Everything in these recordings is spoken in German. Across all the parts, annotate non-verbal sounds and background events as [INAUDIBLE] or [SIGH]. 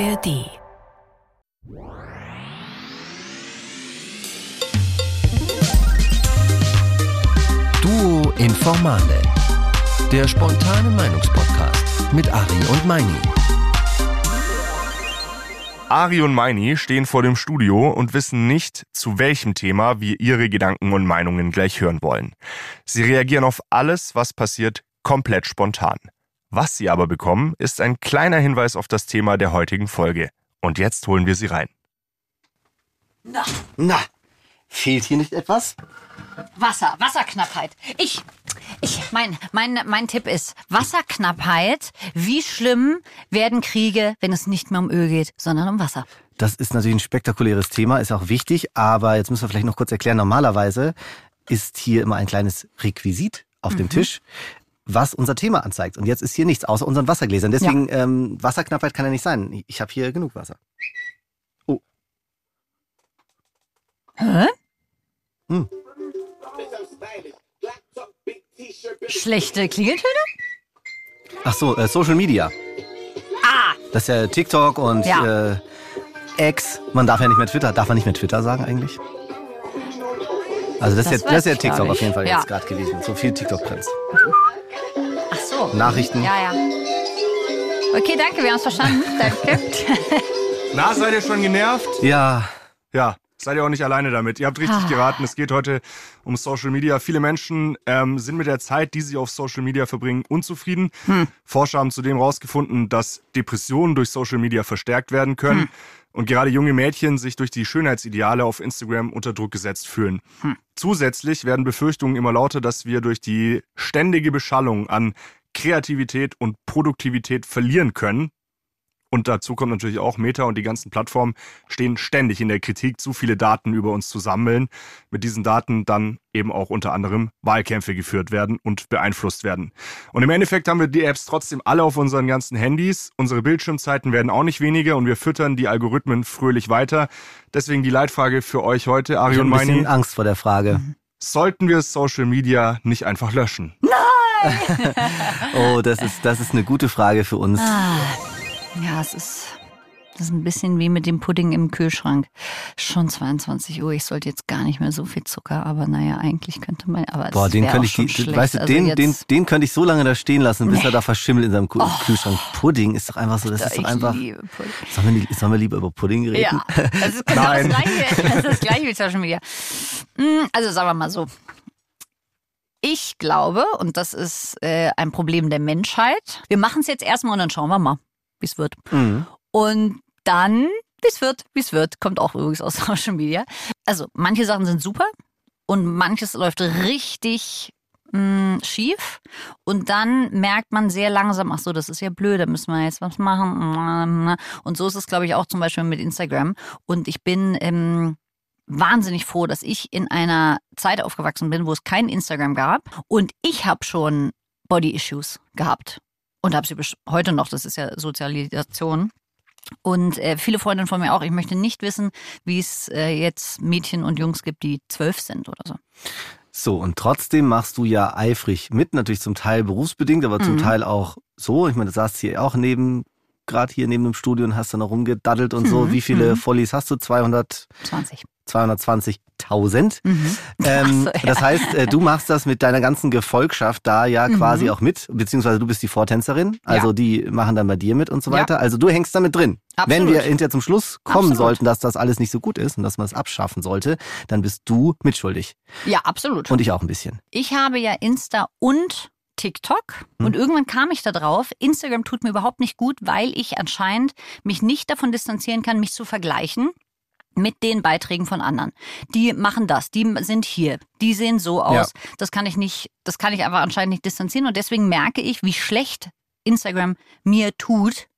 ARD. Duo Informale. Der spontane Meinungspodcast mit Ari und Meini. Ari und Meini stehen vor dem Studio und wissen nicht, zu welchem Thema wir ihre Gedanken und Meinungen gleich hören wollen. Sie reagieren auf alles, was passiert, komplett spontan. Was sie aber bekommen, ist ein kleiner Hinweis auf das Thema der heutigen Folge. Und jetzt holen wir sie rein. Na, na, fehlt hier nicht etwas? Wasser, Wasserknappheit. Ich, ich, mein, mein, mein Tipp ist Wasserknappheit. Wie schlimm werden Kriege, wenn es nicht mehr um Öl geht, sondern um Wasser? Das ist natürlich ein spektakuläres Thema, ist auch wichtig, aber jetzt müssen wir vielleicht noch kurz erklären, normalerweise ist hier immer ein kleines Requisit auf dem Tisch, was unser Thema anzeigt. Und jetzt ist hier nichts außer unseren Wassergläsern. Deswegen, ähm, Wasserknappheit kann ja nicht sein. Ich habe hier genug Wasser. Hä? Hm. Schlechte Klingeltöne? Ach so, äh, Social Media. Ah, Das ist ja TikTok und Ja. äh, X. Man darf ja nicht mehr Twitter. Darf man nicht mehr Twitter sagen eigentlich? Also das, Das ist ja, das ist ja TikTok auf jeden Fall Ja. jetzt gerade gewesen. So viel TikTok-Trends. Nachrichten. Ja, ja. Okay, danke, wir haben es verstanden. [LAUGHS] Danke. Na, seid ihr schon genervt? Ja, Ja, seid ihr auch nicht alleine damit. Ihr habt richtig Ah. geraten. Es geht heute um Social Media. Viele Menschen ähm, sind mit der Zeit, die sie auf Social Media verbringen, unzufrieden. Hm. Forscher haben zudem herausgefunden, dass Depressionen durch Social Media verstärkt werden können. Hm. Und gerade junge Mädchen sich durch die Schönheitsideale auf Instagram unter Druck gesetzt fühlen. Hm. Zusätzlich werden Befürchtungen immer lauter, dass wir durch die ständige Beschallung an Kreativität und Produktivität verlieren können. Und dazu kommt natürlich auch Meta und die ganzen Plattformen stehen ständig in der Kritik, zu viele Daten über uns zu sammeln. Mit diesen Daten dann eben auch unter anderem Wahlkämpfe geführt werden und beeinflusst werden. Und im Endeffekt haben wir die Apps trotzdem alle auf unseren ganzen Handys. Unsere Bildschirmzeiten werden auch nicht weniger und wir füttern die Algorithmen fröhlich weiter. Deswegen die Leitfrage für euch heute, ich Ari habe und ein bisschen Meini. Angst vor der Frage. Sollten wir Social Media nicht einfach löschen? [LAUGHS] Oh, das ist, das ist eine gute Frage für uns. Ah, ja, es ist, das ist ein bisschen wie mit dem Pudding im Kühlschrank. Schon 22 Uhr, ich sollte jetzt gar nicht mehr so viel Zucker, aber naja, eigentlich könnte man, aber Boah, den könnte ich, die, weißt du, Also den, den, den könnte ich so lange da stehen lassen, bis Nee. er da verschimmelt in seinem Oh. Kühlschrank. Pudding ist doch einfach so, das ist ich doch einfach. liebe Pudding. Sollen wir, sollen wir lieber über Pudding reden? Ja, das ist genau das [LAUGHS] Nein. gleiche, das ist das gleiche wie Social Media. Mm, Also sagen wir mal so. Ich glaube, und das ist äh, ein Problem der Menschheit, wir machen es jetzt erstmal und dann schauen wir mal, wie es wird. Mhm. Und dann, wie es wird, wie es wird, kommt auch übrigens aus [LAUGHS] Social Media. Also manche Sachen sind super und manches läuft richtig mh, schief. Und dann merkt man sehr langsam, ach so, das ist ja blöd, da müssen wir jetzt was machen. Und so ist es, glaube ich, auch zum Beispiel mit Instagram. Und ich bin ähm, wahnsinnig froh, dass ich in einer Zeit aufgewachsen bin, wo es kein Instagram gab. Und ich habe schon Body-Issues gehabt. Und habe sie bis heute noch, das ist ja Sozialisation. Und äh, viele Freundinnen von mir auch. Ich möchte nicht wissen, wie es äh, jetzt Mädchen und Jungs gibt, die zwölf sind oder so. So, und trotzdem machst du ja eifrig mit, natürlich zum Teil berufsbedingt, aber zum Mhm. Teil auch so. Ich meine, du saßt hier auch neben, gerade hier neben dem Studio und hast da noch rumgedaddelt und so. Mhm, Wie viele mhm. Follies hast du? 200, 20. 220.000. Mhm. Ähm, so, ja. Das heißt, äh, du machst das mit deiner ganzen Gefolgschaft da ja Mhm. quasi auch mit, beziehungsweise du bist die Vortänzerin, also Ja. die machen dann bei dir mit und so Ja. weiter. Also du hängst damit drin. Wenn Absolut. wir hinterher zum Schluss kommen Absolut. sollten, dass das alles nicht so gut ist und dass man es abschaffen sollte, dann bist du mitschuldig. Ja, absolut. Und ich auch ein bisschen. Ich habe ja Insta und TikTok Hm. und irgendwann kam ich da drauf. Instagram tut mir überhaupt nicht gut, weil ich anscheinend mich nicht davon distanzieren kann, mich zu vergleichen mit den Beiträgen von anderen. Die machen das, die sind hier, die sehen so aus. Das kann ich nicht, das kann ich einfach anscheinend nicht distanzieren und deswegen merke ich, wie schlecht Instagram mir tut,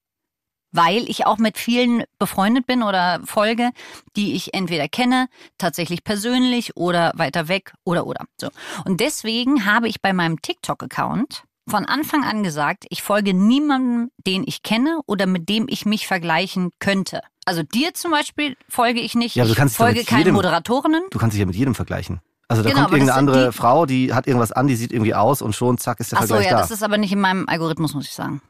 weil ich auch mit vielen befreundet bin oder folge, die ich entweder kenne, tatsächlich persönlich oder weiter weg oder oder. So. Und deswegen habe ich bei meinem TikTok-Account von Anfang an gesagt, ich folge niemandem, den ich kenne oder mit dem ich mich vergleichen könnte. Also dir zum Beispiel folge ich nicht. Ja, du ich kannst doch folge keinen jedem- Moderatorinnen. Du kannst dich ja mit jedem vergleichen. Also da Genau, kommt irgendeine andere die- Frau, die hat irgendwas an, die sieht irgendwie aus und schon zack ist der Ach so, Vergleich ja, da. das ist aber nicht in meinem Algorithmus, muss ich sagen.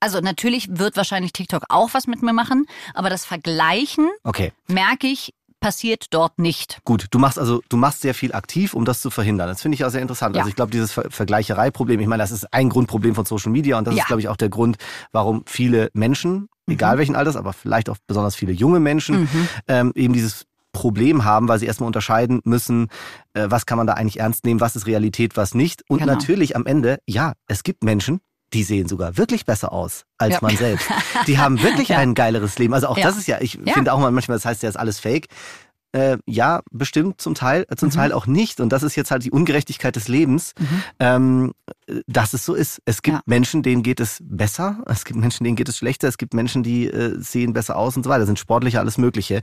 Also natürlich wird wahrscheinlich TikTok auch was mit mir machen, aber das Vergleichen Okay. merke ich passiert dort nicht. Gut, du machst also, du machst sehr viel aktiv, um das zu verhindern. Das finde ich auch sehr interessant. Ja. Also ich glaube, dieses Ver Vergleichereiproblem, ich meine, das ist ein Grundproblem von Social Media und das Ja. ist, glaube ich, auch der Grund, warum viele Menschen, egal welchen Alters, aber vielleicht auch besonders viele junge Menschen, Mhm. ähm, eben dieses Problem haben, weil sie erstmal unterscheiden müssen, äh, was kann man da eigentlich ernst nehmen, was ist Realität, was nicht. Und Genau. natürlich am Ende, ja, es gibt Menschen, die sehen sogar wirklich besser aus als Ja. man selbst. [LAUGHS] Die haben wirklich Ja. ein geileres Leben. Also auch das ist ja, ich finde auch mal manchmal, das heißt ja, ist alles fake. Äh, ja, bestimmt zum Teil, äh, zum Mhm. Teil auch nicht. Und das ist jetzt halt die Ungerechtigkeit des Lebens, Mhm. ähm, äh, dass es so ist. Es gibt Ja. Menschen, denen geht es besser, es gibt Menschen, denen geht es schlechter, es gibt Menschen, die äh, sehen besser aus und so weiter, sind sportlicher, alles Mögliche.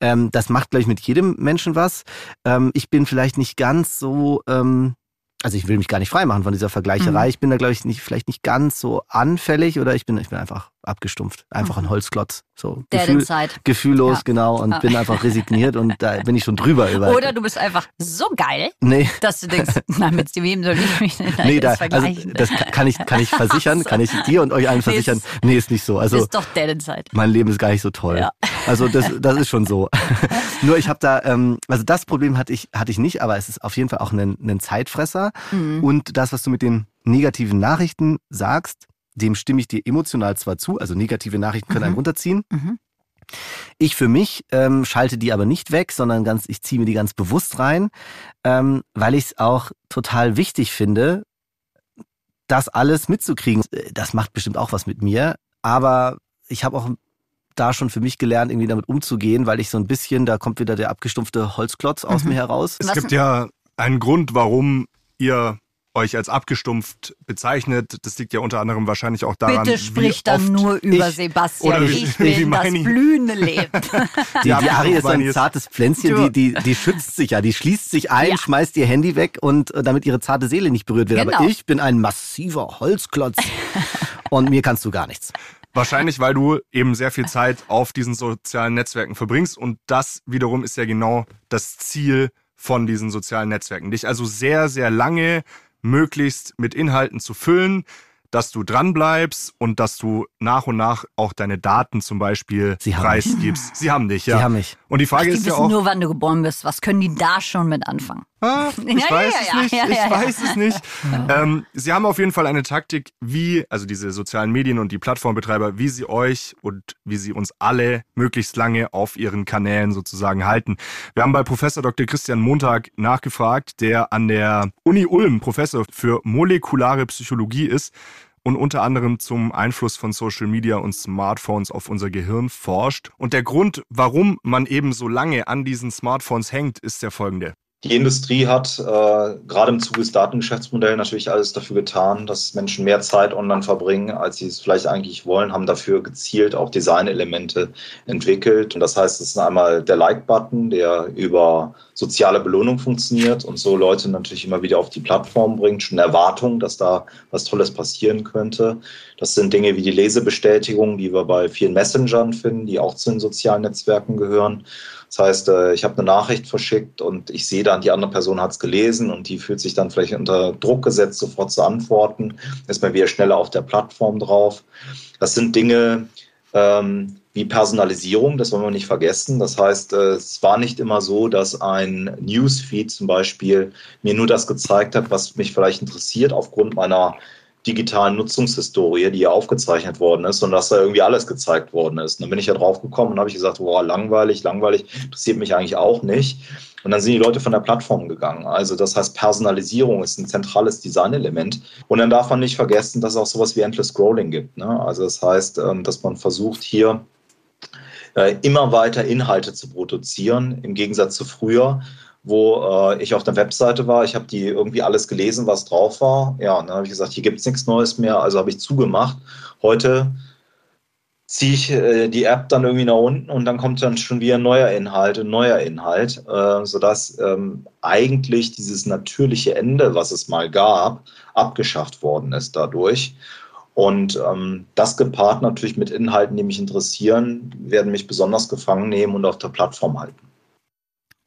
Ähm, das macht, glaube ich, mit jedem Menschen was. Ähm, ich bin vielleicht nicht ganz so, ähm, also ich will mich gar nicht freimachen von dieser Vergleicherei. Mhm. Ich bin da, glaube ich, nicht, vielleicht nicht ganz so anfällig oder ich bin, ich bin einfach abgestumpft. Einfach ein Holzklotz. So Der Gefühl, Inside. gefühllos, Ja. genau, und Ja. bin einfach resigniert und da bin ich schon drüber über. Oder du bist einfach so geil, Nee. dass du denkst, [LAUGHS] na, mit wem soll ich mich denn Nee, da, also das kann ich, kann ich versichern, [LAUGHS] kann ich dir und euch allen versichern. ist- Nee, ist nicht so. Also ist doch Dead Inside. mein Leben ist gar nicht so toll. Ja. Also das, das ist schon so. [LAUGHS] Nur ich habe da, ähm, also das Problem hatte ich, hatte ich nicht, aber es ist auf jeden Fall auch ein, ein Zeitfresser. Mhm. Und das, was du mit den negativen Nachrichten sagst, dem stimme ich dir emotional zwar zu, also negative Nachrichten können Mhm. einen runterziehen. Mhm. Ich für mich ähm, schalte die aber nicht weg, sondern ganz, ich ziehe mir die ganz bewusst rein, ähm, weil ich es auch total wichtig finde, das alles mitzukriegen. Das macht bestimmt auch was mit mir, aber ich habe auch da schon für mich gelernt, irgendwie damit umzugehen, weil ich so ein bisschen, da kommt wieder der abgestumpfte Holzklotz aus Mhm. mir heraus. Es gibt ja einen Grund, warum ihr euch als abgestumpft bezeichnet. Das liegt ja unter anderem wahrscheinlich auch daran, Bitte sprich wie dann oft nur über ich- Sebastian. oder wie- ich wie will das blühende Leben. [LAUGHS] Die, Ja, die Ari ist ein zartes Pflänzchen, die, die, die schützt sich ja, die schließt sich ein, Ja. schmeißt ihr Handy weg und äh, damit ihre zarte Seele nicht berührt wird. Genau. Aber ich bin ein massiver Holzklotz [LAUGHS] und mir kannst du gar nichts. Wahrscheinlich, weil du eben sehr viel Zeit auf diesen sozialen Netzwerken verbringst und das wiederum ist ja genau das Ziel von diesen sozialen Netzwerken. Dich also sehr, sehr lange möglichst mit Inhalten zu füllen, dass du dranbleibst und dass du nach und nach auch deine Daten zum Beispiel Sie haben preisgibst. Sie haben dich, ja. Sie haben mich. Und die Frage Die ist ja wissen auch, nur, wann du geboren bist. Was können die da schon mit anfangen? Ah, [LAUGHS] ich Ja, weiß ja, es ja, nicht. ja, ich ja, ja. weiß es nicht. Ähm, sie haben auf jeden Fall eine Taktik, wie, also diese sozialen Medien und die Plattformbetreiber, wie sie euch und wie sie uns alle möglichst lange auf ihren Kanälen sozusagen halten. Wir haben bei Professor Dr. Christian Montag nachgefragt, der an der Uni Ulm Professor für molekulare Psychologie ist und unter anderem zum Einfluss von Social Media und Smartphones auf unser Gehirn forscht. Und der Grund, warum man eben so lange an diesen Smartphones hängt, ist der folgende. Die Industrie hat äh, gerade im Zuge des Datengeschäftsmodells natürlich alles dafür getan, dass Menschen mehr Zeit online verbringen, als sie es vielleicht eigentlich wollen, haben dafür gezielt auch Designelemente entwickelt. Und das heißt, es ist einmal der Like-Button, der über soziale Belohnung funktioniert und so Leute natürlich immer wieder auf die Plattform bringt, schon Erwartung, dass da was Tolles passieren könnte. Das sind Dinge wie die Lesebestätigung, die wir bei vielen Messengern finden, die auch zu den sozialen Netzwerken gehören. Das heißt, äh, ich habe eine Nachricht verschickt und ich sehe dann, die andere Person hat es gelesen und die fühlt sich dann vielleicht unter Druck gesetzt, sofort zu antworten, ist man wieder schneller auf der Plattform drauf. Das sind Dinge ähm, wie Personalisierung, das wollen wir nicht vergessen. Das heißt, äh, es war nicht immer so, dass ein Newsfeed zum Beispiel mir nur das gezeigt hat, was mich vielleicht interessiert aufgrund meiner digitalen Nutzungshistorie, die ja aufgezeichnet worden ist und dass da irgendwie alles gezeigt worden ist. Und dann bin ich ja drauf gekommen und habe ich gesagt, boah, langweilig, langweilig, interessiert mich eigentlich auch nicht. Und dann sind die Leute von der Plattform gegangen. Also das heißt, Personalisierung ist ein zentrales Designelement. Und dann darf man nicht vergessen, dass es auch sowas wie Endless Scrolling gibt. Ne? Also das heißt, ähm, dass man versucht hier äh, immer weiter Inhalte zu produzieren, im Gegensatz zu früher, wo äh, ich auf der Webseite war. Ich habe die irgendwie alles gelesen, was drauf war. Ja, und dann habe ich gesagt, hier gibt es nichts Neues mehr, also habe ich zugemacht. Heute ziehe ich äh, die App dann irgendwie nach unten und dann kommt dann schon wieder neuer Inhalt, ein neuer Inhalt, äh, sodass ähm, eigentlich dieses natürliche Ende, was es mal gab, abgeschafft worden ist dadurch. Und ähm, das gepaart natürlich mit Inhalten, die mich interessieren, werden mich besonders gefangen nehmen und auf der Plattform halten.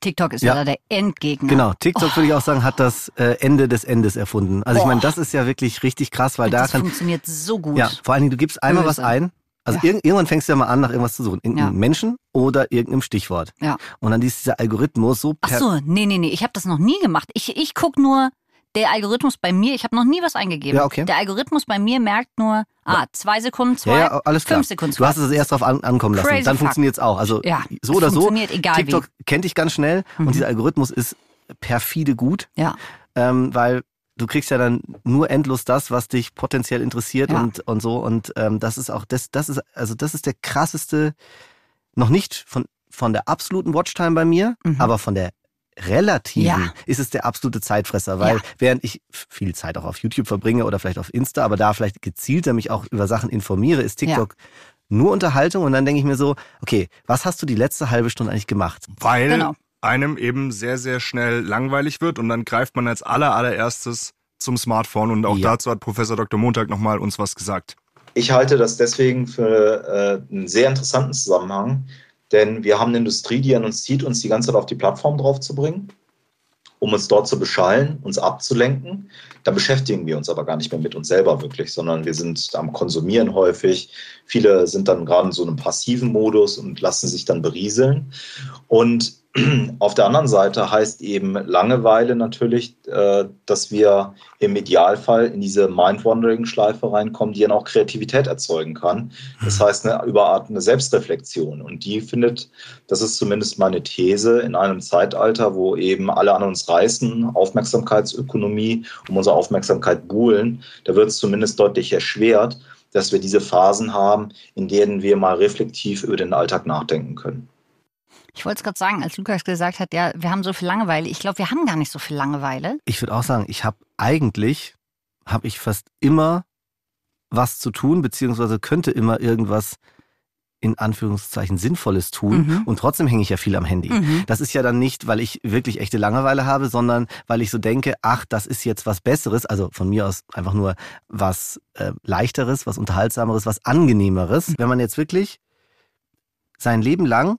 TikTok ist Ja. der Endgegner. Genau, TikTok würde ich auch sagen, hat das äh, Ende des Endes erfunden. Also ich Boah. meine, das ist ja wirklich richtig krass, weil da das kann funktioniert so gut. ja vor allen Dingen du gibst einmal was Böse. ein. Also Ja. irg irgendwann fängst du ja mal an, nach irgendwas zu suchen. Irgendeinem Ja. Menschen oder irgendeinem Stichwort. Ja. Und dann ist dieser Algorithmus so Ach so, nee, nee, nee, ich habe das noch nie gemacht. Ich, ich guck nur, der Algorithmus bei mir, ich habe noch nie was eingegeben. Ja, okay. Der Algorithmus bei mir merkt nur, ah, zwei Sekunden, zwei, ja, ja, fünf Sekunden, Du hast es erst drauf an, ankommen lassen. Crazy Dann funktioniert es auch. Also Ja, so oder so. funktioniert, egal wie. TikTok kennt dich ganz schnell Mhm. und dieser Algorithmus ist perfide gut, Ja, ähm, weil du kriegst ja dann nur endlos das, was dich potenziell interessiert Ja. und, und so. Und ähm, das ist auch, das, das ist, also das ist der krasseste, noch nicht von, von der absoluten Watchtime bei mir, Mhm. aber von der relativen Ja. ist es der absolute Zeitfresser, weil Ja. während ich viel Zeit auch auf YouTube verbringe oder vielleicht auf Insta, aber da vielleicht gezielter mich auch über Sachen informiere, ist TikTok nur Unterhaltung und dann denke ich mir so, okay, was hast du die letzte halbe Stunde eigentlich gemacht? Weil Genau. einem eben sehr, sehr schnell langweilig wird und dann greift man als aller, allererstes zum Smartphone und auch Ja. dazu hat Professor Dr. Montag nochmal uns was gesagt. Ich halte das deswegen für äh, einen sehr interessanten Zusammenhang, denn wir haben eine Industrie, die an uns zieht, uns die ganze Zeit auf die Plattform draufzubringen, um uns dort zu beschallen, uns abzulenken. Da beschäftigen wir uns aber gar nicht mehr mit uns selber wirklich, sondern wir sind am Konsumieren häufig. Viele sind dann gerade in so einem passiven Modus und lassen sich dann berieseln. Und auf der anderen Seite heißt eben Langeweile natürlich, äh, dass wir im Idealfall in diese Mind-Wandering-Schleife reinkommen, die dann auch Kreativität erzeugen kann. Das heißt, eine überartende Selbstreflexion. Und die findet, das ist zumindest meine These, in einem Zeitalter, wo eben alle an uns reißen, Aufmerksamkeitsökonomie, um unsere Aufmerksamkeit buhlen, da wird es zumindest deutlich erschwert, dass wir diese Phasen haben, in denen wir mal reflektiv über den Alltag nachdenken können. Ich wollte es gerade sagen, als Lukas gesagt hat, ja, wir haben so viel Langeweile. Ich glaube, wir haben gar nicht so viel Langeweile. Ich würde auch sagen, ich habe eigentlich, habe ich fast immer was zu tun, beziehungsweise könnte immer irgendwas in Anführungszeichen Sinnvolles tun. Mhm. Und trotzdem hänge ich ja viel am Handy. Mhm. Das ist ja dann nicht, weil ich wirklich echte Langeweile habe, sondern weil ich so denke, ach, das ist jetzt was Besseres, also von mir aus einfach nur was äh, leichteres, was unterhaltsameres, was angenehmeres. Wenn man jetzt wirklich sein Leben lang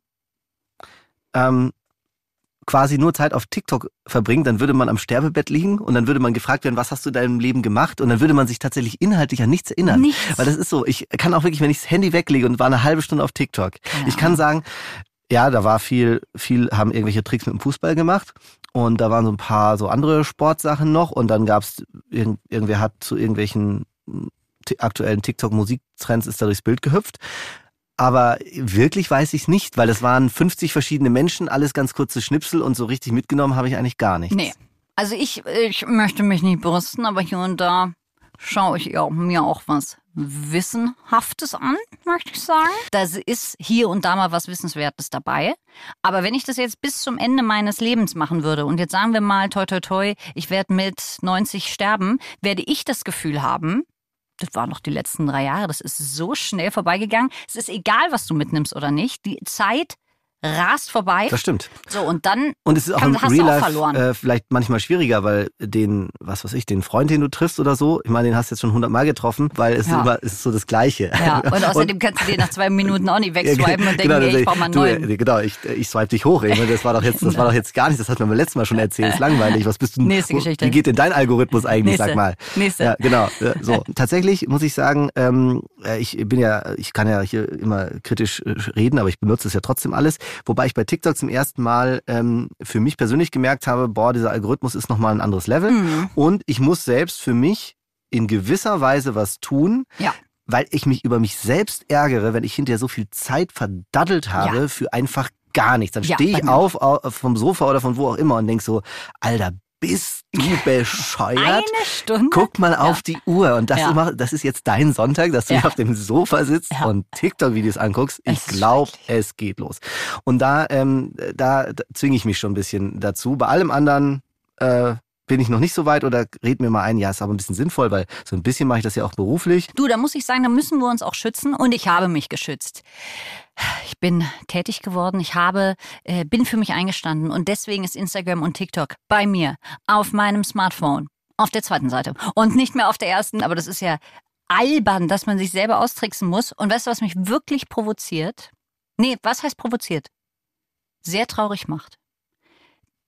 ähm, quasi nur Zeit auf TikTok verbringt, dann würde man am Sterbebett liegen und dann würde man gefragt werden, was hast du in deinem Leben gemacht? Und dann würde man sich tatsächlich inhaltlich an nichts erinnern. Nichts. Weil das ist so, ich kann auch wirklich, wenn ich das Handy weglege und war eine halbe Stunde auf TikTok, Keine ich kann sagen, ja, da war viel, viel haben irgendwelche Tricks mit dem Fußball gemacht und da waren so ein paar so andere Sportsachen noch und dann gab's irgend, irgendwer hat zu irgendwelchen ti- aktuellen TikTok-Musiktrends ist da durchs Bild gehüpft. Aber wirklich weiß ich nicht, weil es waren 50 verschiedene Menschen, alles ganz kurze Schnipsel und so richtig mitgenommen habe ich eigentlich gar nichts. Nee. Also ich, ich möchte mich nicht brüsten, aber hier und da schaue ich mir auch was Wissenhaftes an, möchte ich sagen. Da ist hier und da mal was Wissenswertes dabei. Aber wenn ich das jetzt bis zum Ende meines Lebens machen würde und jetzt sagen wir mal, toi toi toi, ich werde mit 90 sterben, werde ich das Gefühl haben, das waren noch die letzten drei Jahre, das ist so schnell vorbeigegangen. Es ist egal, was du mitnimmst oder nicht. Die Zeit rast vorbei. Das stimmt. So, und dann Und es ist auch Kann- im hast du Real auch Life verloren. äh, vielleicht manchmal schwieriger, weil den, was weiß ich, den Freund, den du triffst oder so, ich meine, den hast du jetzt schon hundertmal getroffen, weil es Ja. ist immer es ist so das Gleiche. Ja, und [LAUGHS] außerdem kannst du dir nach zwei Minuten auch nicht wegswipen und denken, ey, sag ich brauche mal einen neuen. äh, Genau, ich, äh, ich swipe dich hoch. Ich meine, das war doch jetzt, das war doch jetzt gar nicht, das hat man beim letzten Mal schon erzählt, ist [LAUGHS] langweilig. Was bist du? Nächste Geschichte. Wie geht denn dein Algorithmus eigentlich, Nächste. sag mal? Nächste. Ja, genau. So, [LAUGHS] tatsächlich muss ich sagen, ähm, äh, ich bin ja, ich kann ja hier immer kritisch reden, aber ich benutze es ja trotzdem alles. Wobei ich bei TikTok zum ersten Mal ähm, für mich persönlich gemerkt habe, boah, dieser Algorithmus ist nochmal ein anderes Level. Mhm. Und ich muss selbst für mich in gewisser Weise was tun, Ja. weil ich mich über mich selbst ärgere, wenn ich hinterher so viel Zeit verdaddelt habe für einfach gar nichts. Dann Ja, stehe ich auf, au- vom Sofa oder von wo auch immer und denk so, Alter, bist du bescheuert? Eine Stunde? Guck mal auf die Uhr und das, Ja. immer, das ist jetzt dein Sonntag, dass du Ja. auf dem Sofa sitzt und TikTok-Videos anguckst. Ich glaube, es geht los. Und da, ähm, da, da zwinge ich mich schon ein bisschen dazu. Bei allem anderen äh, bin ich noch nicht so weit oder red mir mal ein, ja, ist aber ein bisschen sinnvoll, weil so ein bisschen mache ich das ja auch beruflich. Du, da muss ich sagen, da müssen wir uns auch schützen und ich habe mich geschützt. Ich bin tätig geworden, ich habe, äh, bin für mich eingestanden und deswegen ist Instagram und TikTok bei mir auf meinem Smartphone auf der zweiten Seite und nicht mehr auf der ersten, aber das ist ja albern, dass man sich selber austricksen muss. Und weißt du, was mich wirklich provoziert? Nee, was heißt provoziert? Sehr traurig macht.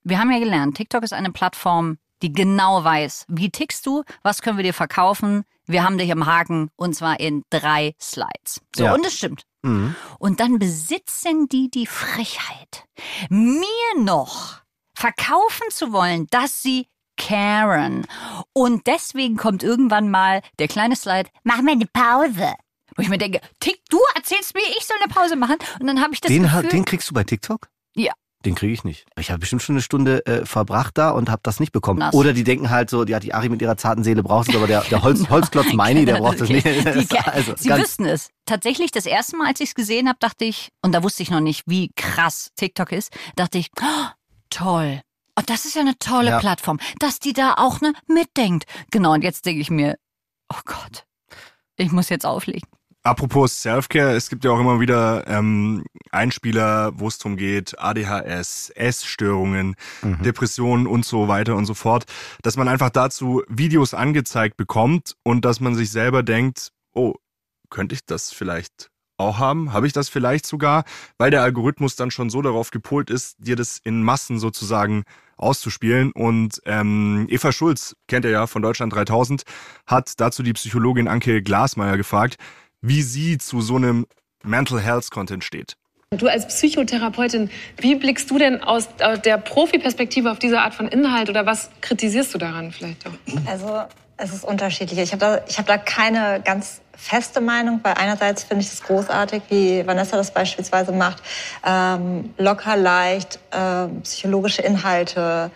wir haben ja gelernt, TikTok ist eine Plattform, die genau weiß, wie tickst du, was können wir dir verkaufen. Wir haben dich im Haken und zwar in drei Slides. So, Ja. und es stimmt. Mhm. Und dann besitzen die die Frechheit, mir noch verkaufen zu wollen, dass sie Karen. Und deswegen kommt irgendwann mal der kleine Slide, mach mir eine Pause. Wo ich mir denke, Tick, du erzählst mir, ich soll eine Pause machen. Und dann habe ich das Den, Gefühl, den kriegst du bei TikTok? Ja. Den kriege ich nicht. Ich habe bestimmt schon eine Stunde äh, verbracht da und habe das nicht bekommen. Nass. Oder die denken halt so, ja, die Ari mit ihrer zarten Seele braucht es, aber der, der Holz, [LAUGHS] Holzklotz Meini, der braucht es nicht. Die, [LAUGHS] also, Sie wüssten es. Tatsächlich, das erste Mal, als ich es gesehen habe, dachte ich, und da wusste ich noch nicht, wie krass TikTok ist, dachte ich, oh, toll. Und das ist ja eine tolle Ja. Plattform, dass die da auch ne mitdenkt. Genau, und jetzt denke ich mir, oh Gott, ich muss jetzt auflegen. Apropos Selfcare, es gibt ja auch immer wieder ähm, Einspieler, wo es darum geht, ADHS, Essstörungen, Mhm. Depressionen und so weiter und so fort, dass man einfach dazu Videos angezeigt bekommt und dass man sich selber denkt, oh, könnte ich das vielleicht auch haben? Habe ich das vielleicht sogar? Weil der Algorithmus dann schon so darauf gepolt ist, dir das in Massen sozusagen auszuspielen. Und ähm, Eva Schulz, kennt ihr ja von Deutschland 3000, hat dazu die Psychologin Anke Glasmeier gefragt, wie sie zu so einem Mental Health Content steht. Du als Psychotherapeutin, wie blickst du denn aus äh, der Profi-Perspektive auf diese Art von Inhalt oder was kritisierst du daran vielleicht auch? Also es ist unterschiedlich. Ich habe da, ich hab da keine ganz feste Meinung, weil einerseits finde ich es großartig, wie Vanessa das beispielsweise macht, ähm, locker, leicht, ähm, psychologische Inhalte,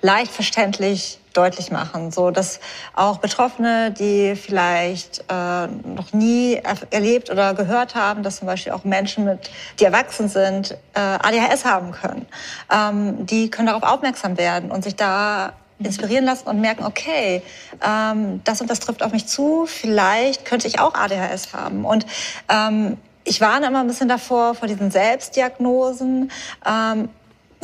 leicht verständlich deutlich machen, so dass auch Betroffene, die vielleicht äh, noch nie er erlebt oder gehört haben, dass zum Beispiel auch Menschen mit, die erwachsen sind, äh, ADHS haben können, ähm, die können darauf aufmerksam werden und sich da inspirieren lassen und merken, okay, ähm, das und das trifft auf mich zu, vielleicht könnte ich auch ADHS haben. Und ähm, ich warne immer ein bisschen davor, vor diesen Selbstdiagnosen. Ähm,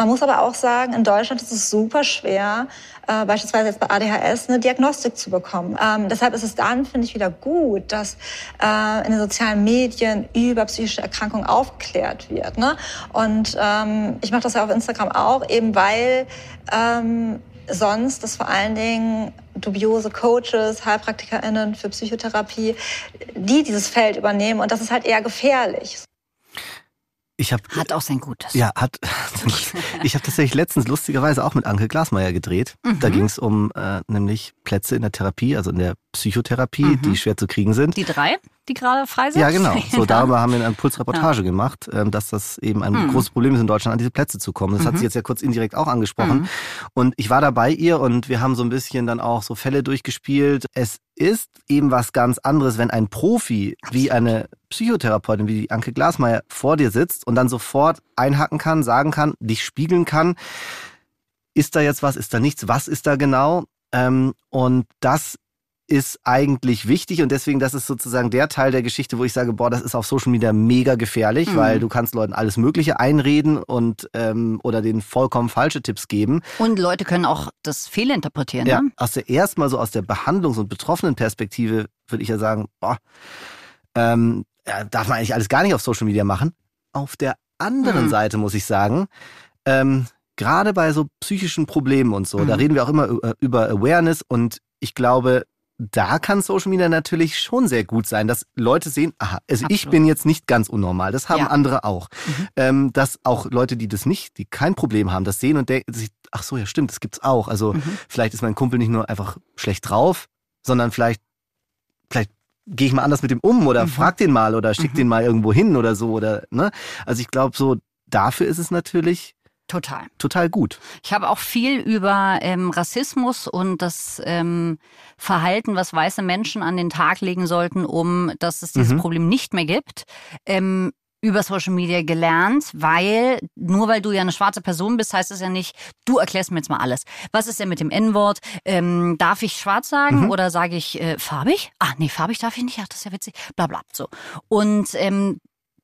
man muss aber auch sagen, in Deutschland ist es super schwer, äh, beispielsweise jetzt bei ADHS eine Diagnostik zu bekommen. Ähm, deshalb ist es dann, finde ich, wieder gut, dass äh, in den sozialen Medien über psychische Erkrankungen aufgeklärt wird. Ne? Und ähm, ich mache das ja auf Instagram auch, eben weil ähm, sonst das vor allen Dingen dubiose Coaches, HeilpraktikerInnen für Psychotherapie, die dieses Feld übernehmen. Und das ist halt eher gefährlich. Ich habe Hat auch sein Gutes. Ja, hat. [LAUGHS] Ich habe tatsächlich letztens lustigerweise auch mit Anke Glasmeier gedreht. Da Mhm. ging es um äh, nämlich Plätze in der Therapie, also in der Psychotherapie, Mhm. die schwer zu kriegen sind. Die drei, die gerade frei sind? Ja, genau. [LAUGHS] So darüber haben wir eine Impulsreportage gemacht, ähm, dass das eben ein Mhm. großes Problem ist, in Deutschland an diese Plätze zu kommen. Das hat Mhm. sie jetzt ja kurz indirekt auch angesprochen. Mhm. Und ich war da bei ihr und wir haben so ein bisschen dann auch so Fälle durchgespielt. Es ist eben was ganz anderes, wenn ein Profi wie eine Psychotherapeutin wie die Anke Glasmeier vor dir sitzt und dann sofort einhaken kann, sagen kann, dich spiegeln kann. Ist da jetzt was, ist da nichts, was ist da genau? Ähm, und das ist eigentlich wichtig und deswegen, das ist sozusagen der Teil der Geschichte, wo ich sage, boah, das ist auf Social Media mega gefährlich, Mhm. weil du kannst Leuten alles Mögliche einreden und ähm, oder denen vollkommen falsche Tipps geben. Und Leute können auch das fehlinterpretieren. Ja, Ne? aus der erstmal so aus der Behandlungs- und Betroffenenperspektive würde ich ja sagen, boah, ähm, ja, darf man eigentlich alles gar nicht auf Social Media machen. Auf der anderen Mhm. Seite muss ich sagen, ähm, gerade bei so psychischen Problemen und so, da Mhm. reden wir auch immer ü- über Awareness und ich glaube, da kann Social Media natürlich schon sehr gut sein, dass Leute sehen, aha, also ich Absolut. bin jetzt nicht ganz unnormal, das haben Ja. andere auch. Mhm. Ähm, dass auch Leute, die das nicht, die kein Problem haben, das sehen und denken ach so, ja stimmt, das gibt's auch. Also Mhm. vielleicht ist mein Kumpel nicht nur einfach schlecht drauf, sondern vielleicht, vielleicht gehe ich mal anders mit dem um oder Mhm. frag den mal oder schick Mhm. den mal irgendwo hin oder so oder ne. Also ich glaube so, dafür ist es natürlich Total. total gut. Ich habe auch viel über ähm, Rassismus und das ähm, Verhalten, was weiße Menschen an den Tag legen sollten, um dass es dieses Mhm. Problem nicht mehr gibt. Ähm, über Social Media gelernt, weil nur weil du ja eine schwarze Person bist, heißt es ja nicht, du erklärst mir jetzt mal alles. Was ist denn mit dem N-Wort? Ähm, darf ich schwarz sagen Mhm. oder sage ich äh, farbig? Ah, nee, farbig darf ich nicht. Ach, das ist ja witzig. Bla bla. So. Und ähm,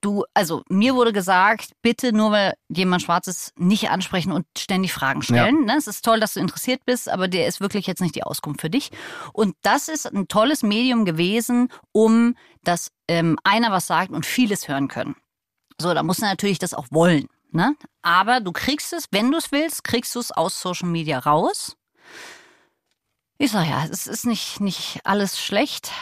du, also mir wurde gesagt, bitte nur weil jemand schwarz ist, nicht ansprechen und ständig Fragen stellen. Ne? Es ist toll, dass du interessiert bist, aber der ist wirklich jetzt nicht die Auskunft für dich. Und das ist ein tolles Medium gewesen, um dass ähm, einer was sagt und vieles hören können. So, da muss er natürlich das auch wollen. Ne? Aber du kriegst es, wenn du es willst, kriegst du es aus Social Media raus. Ich sage ja, es ist nicht, nicht alles schlecht,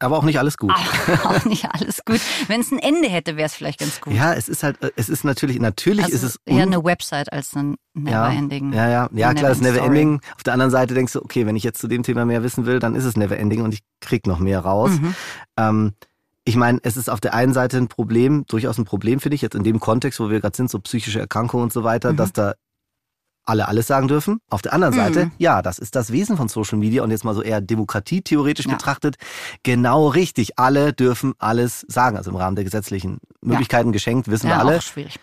Aber auch nicht alles gut. aber [LAUGHS] auch nicht alles gut. Wenn es ein Ende hätte, wäre es vielleicht ganz gut. Ja, es ist halt, äh, es ist natürlich, natürlich also ist es eher eine Website als ein ja, Neverending. Ja, ja, ja, klar, das Neverending. Auf der anderen Seite denkst du, okay, wenn ich jetzt zu dem Thema mehr wissen will, dann ist es Neverending und ich krieg noch mehr raus. Mhm. Ähm, ich meine, es ist auf der einen Seite ein Problem, durchaus ein Problem, finde ich, jetzt in dem Kontext, wo wir gerade sind, so psychische Erkrankungen und so weiter, Mhm. dass da alle alles sagen dürfen. Auf der anderen Seite, Mhm. ja, das ist das Wesen von Social Media und jetzt mal so eher demokratietheoretisch Ja. betrachtet, genau richtig. Alle dürfen alles sagen, also im Rahmen der gesetzlichen Möglichkeiten geschenkt, wissen wir Ja, alle. auch schwierig.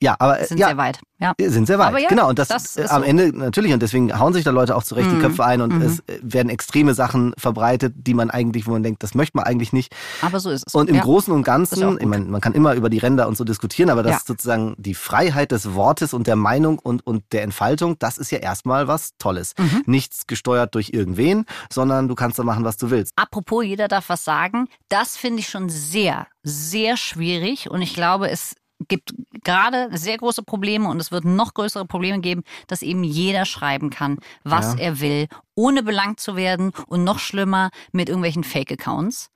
Ja, aber äh, Sind ja, sehr weit. Ja. sind sehr weit, Aber ja, genau. Und das, das äh, ist am so. Ende natürlich, und deswegen hauen sich da Leute auch zurecht die Mhm. Köpfe ein und Mhm. es äh, werden extreme Sachen verbreitet, die man eigentlich, wo man denkt, das möchte man eigentlich nicht. Aber so ist es. Und im ja. Großen und Ganzen, ich meine, man kann immer über die Ränder und so diskutieren, aber das Ja. ist sozusagen die Freiheit des Wortes und der Meinung und, und der Entfaltung, das ist ja erstmal was Tolles. Mhm. Nichts gesteuert durch irgendwen, sondern du kannst da machen, was du willst. Apropos, jeder darf was sagen. Das finde ich schon sehr, sehr schwierig. Und ich glaube, es gibt gerade sehr große Probleme und es wird noch größere Probleme geben, dass eben jeder schreiben kann, was Ja. er will, ohne belangt zu werden und noch schlimmer mit irgendwelchen Fake-Accounts.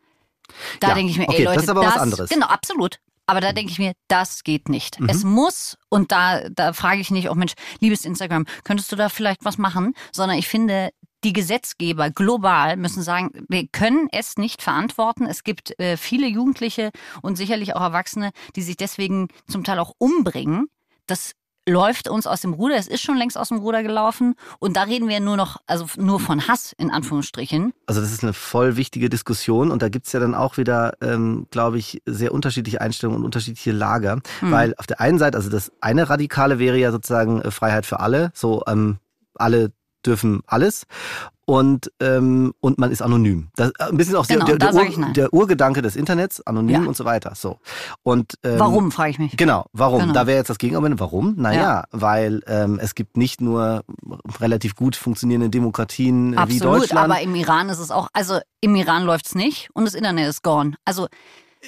Da Ja, denke ich mir, okay, ey Leute, das ist aber was anderes. Genau, absolut. Aber da denke ich mir, das geht nicht. Mhm. Es muss, und da, da frage ich nicht, oh Mensch, liebes Instagram, könntest du da vielleicht was machen? Sondern ich finde, die Gesetzgeber global müssen sagen, wir können es nicht verantworten. Es gibt äh, viele Jugendliche und sicherlich auch Erwachsene, die sich deswegen zum Teil auch umbringen. Das läuft uns aus dem Ruder. Es ist schon längst aus dem Ruder gelaufen. Und da reden wir nur noch, also nur von Hass in Anführungsstrichen. Also das ist eine voll wichtige Diskussion und da gibt's ja dann auch wieder, ähm, glaube ich, sehr unterschiedliche Einstellungen und unterschiedliche Lager. Hm. Weil auf der einen Seite, also das eine Radikale wäre ja sozusagen äh, Freiheit für alle, so ähm, alle dürfen alles und ähm, und man ist anonym. Das äh, ein bisschen auch Genau, der, der, Ur, der Urgedanke des Internets, anonym Ja. und so weiter. So und ähm, Warum, frage ich mich. Genau, warum? Genau. Da wäre jetzt das Gegenargument. Warum? Naja, Ja. weil ähm, es gibt nicht nur relativ gut funktionierende Demokratien äh, wie Absolut, Deutschland. aber im Iran ist es auch, also im Iran läuft's nicht und das Internet ist gone. Also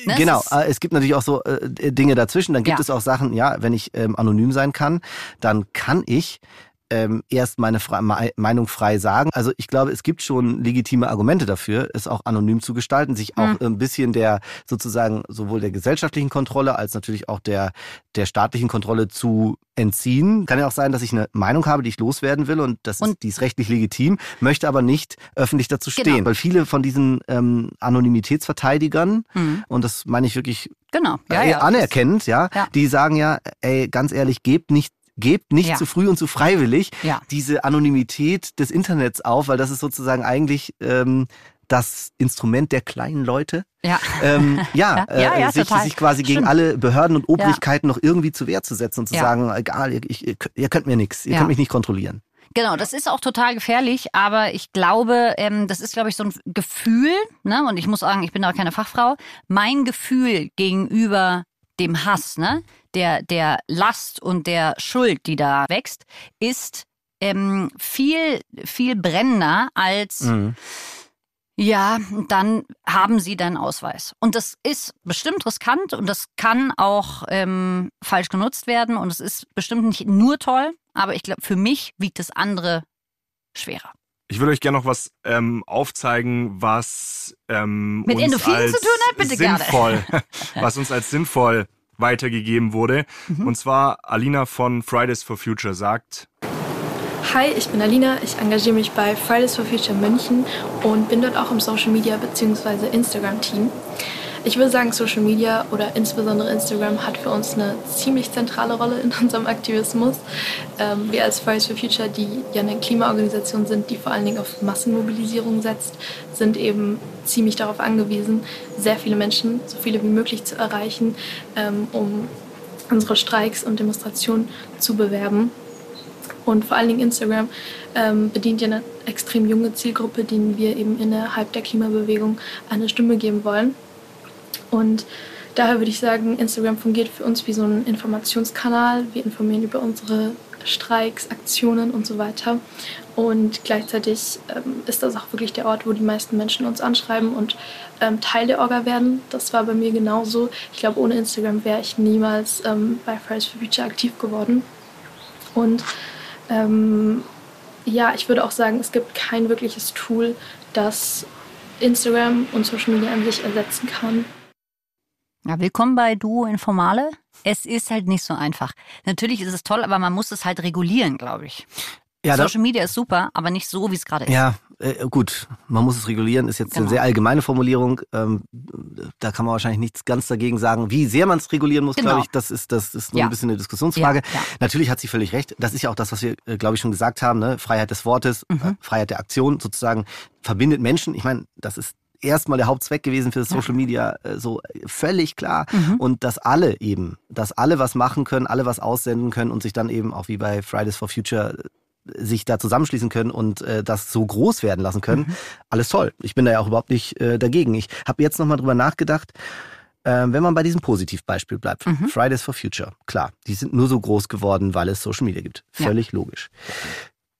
ne, es Genau, ist- äh, es gibt natürlich auch so äh, Dinge dazwischen. Dann gibt Ja. es auch Sachen, ja, wenn ich ähm, anonym sein kann, dann kann ich ähm, erst meine Fre Me Meinung frei sagen. Also ich glaube, es gibt schon legitime Argumente dafür, es auch anonym zu gestalten, sich auch Mhm. ein bisschen der sozusagen sowohl der gesellschaftlichen Kontrolle als natürlich auch der der staatlichen Kontrolle zu entziehen. Kann ja auch sein, dass ich eine Meinung habe, die ich loswerden will und das Und- ist, die ist rechtlich legitim, möchte aber nicht öffentlich dazu Genau. stehen. Weil viele von diesen ähm, Anonymitätsverteidigern, Mhm. und das meine ich wirklich Genau. Ja, äh, ja. anerkennend, ja, Ja. die sagen ja, ey, ganz ehrlich, gebt nicht Gebt nicht Ja. zu früh und zu freiwillig Ja. diese Anonymität des Internets auf, weil das ist sozusagen eigentlich ähm, das Instrument der kleinen Leute. Ja. Ähm, [LAUGHS] ja, Ja, äh, ja, sich, sich quasi gegen Stimmt. alle Behörden und Obrigkeiten noch irgendwie zur Wehr zu setzen und zu sagen, egal, ihr, ich, ihr könnt- mir nichts, ihr könnt mich nicht kontrollieren. Genau, das ist auch total gefährlich, aber ich glaube, ähm, das ist, glaube ich, so ein Gefühl, ne? Und ich muss sagen, ich bin da keine Fachfrau. Mein Gefühl gegenüber dem Hass, ne, der, der Last und der Schuld, die da wächst, ist ähm, viel, viel brennender als Mhm. ja, dann haben sie deinen Ausweis. Und das ist bestimmt riskant und das kann auch ähm, falsch genutzt werden und es ist bestimmt nicht nur toll, aber ich glaube, für mich wiegt das andere schwerer. Ich würde euch gerne noch was ähm, aufzeigen, was ähm, Mit uns Endorphinen als zu tun hat? Bitte gerne. sinnvoll, [LAUGHS] was uns als sinnvoll weitergegeben wurde. Mhm. Und zwar Alina von Fridays for Future sagt, Hi, ich bin Alina. Ich engagiere mich bei Fridays for Future München und bin dort auch im Social Media bzw. Instagram Team. Ich würde sagen, Social Media oder insbesondere Instagram hat für uns eine ziemlich zentrale Rolle in [LAUGHS] unserem Aktivismus. Ähm, wir als Fridays for Future, die ja eine Klimaorganisation sind, die vor allen Dingen auf Massenmobilisierung setzt, sind eben ziemlich darauf angewiesen, sehr viele Menschen, so viele wie möglich zu erreichen, ähm, um unsere Streiks und Demonstrationen zu bewerben. Und vor allen Dingen Instagram ähm, bedient ja eine extrem junge Zielgruppe, denen wir eben innerhalb der Klimabewegung eine Stimme geben wollen. Und daher würde ich sagen, Instagram fungiert für uns wie so ein Informationskanal. Wir informieren über unsere Streiks, Aktionen und so weiter. Und gleichzeitig ähm, ist das auch wirklich der Ort, wo die meisten Menschen uns anschreiben und ähm, Teil der Orga werden. Das war bei mir genauso. Ich glaube, ohne Instagram wäre ich niemals ähm, bei Fridays for Future aktiv geworden. Und ähm, ja, ich würde auch sagen, es gibt kein wirkliches Tool, das Instagram und Social Media an sich ersetzen kann. Ja, willkommen bei Duo Informale. Es ist halt nicht so einfach. Natürlich ist es toll, aber man muss es halt regulieren, glaube ich. Ja, Social Media ist super, aber nicht so, wie es gerade ist. Ja, äh, gut, man muss es regulieren, ist jetzt Genau. eine sehr allgemeine Formulierung. Ähm, da kann man wahrscheinlich nichts ganz dagegen sagen. Wie sehr man es regulieren muss, Genau. glaube ich, das ist, das ist nur Ja. ein bisschen eine Diskussionsfrage. Ja, ja. Natürlich hat sie völlig recht. Das ist ja auch das, was wir, äh, glaube ich, schon gesagt haben. Ne? Freiheit des Wortes, Mhm. äh, Freiheit der Aktion sozusagen verbindet Menschen. Ich meine, das ist erstmal der Hauptzweck gewesen für Social Media, äh, so äh, völlig klar. Mhm. Und dass alle eben, dass alle was machen können, alle was aussenden können und sich dann eben auch wie bei Fridays for Future äh, sich da zusammenschließen können und äh, das so groß werden lassen können. Mhm. Alles toll. Ich bin da ja auch überhaupt nicht äh, dagegen. Ich habe jetzt nochmal drüber nachgedacht, äh, wenn man bei diesem Positivbeispiel bleibt. Mhm. Fridays for Future, klar, die sind nur so groß geworden, weil es Social Media gibt. Ja. Völlig logisch.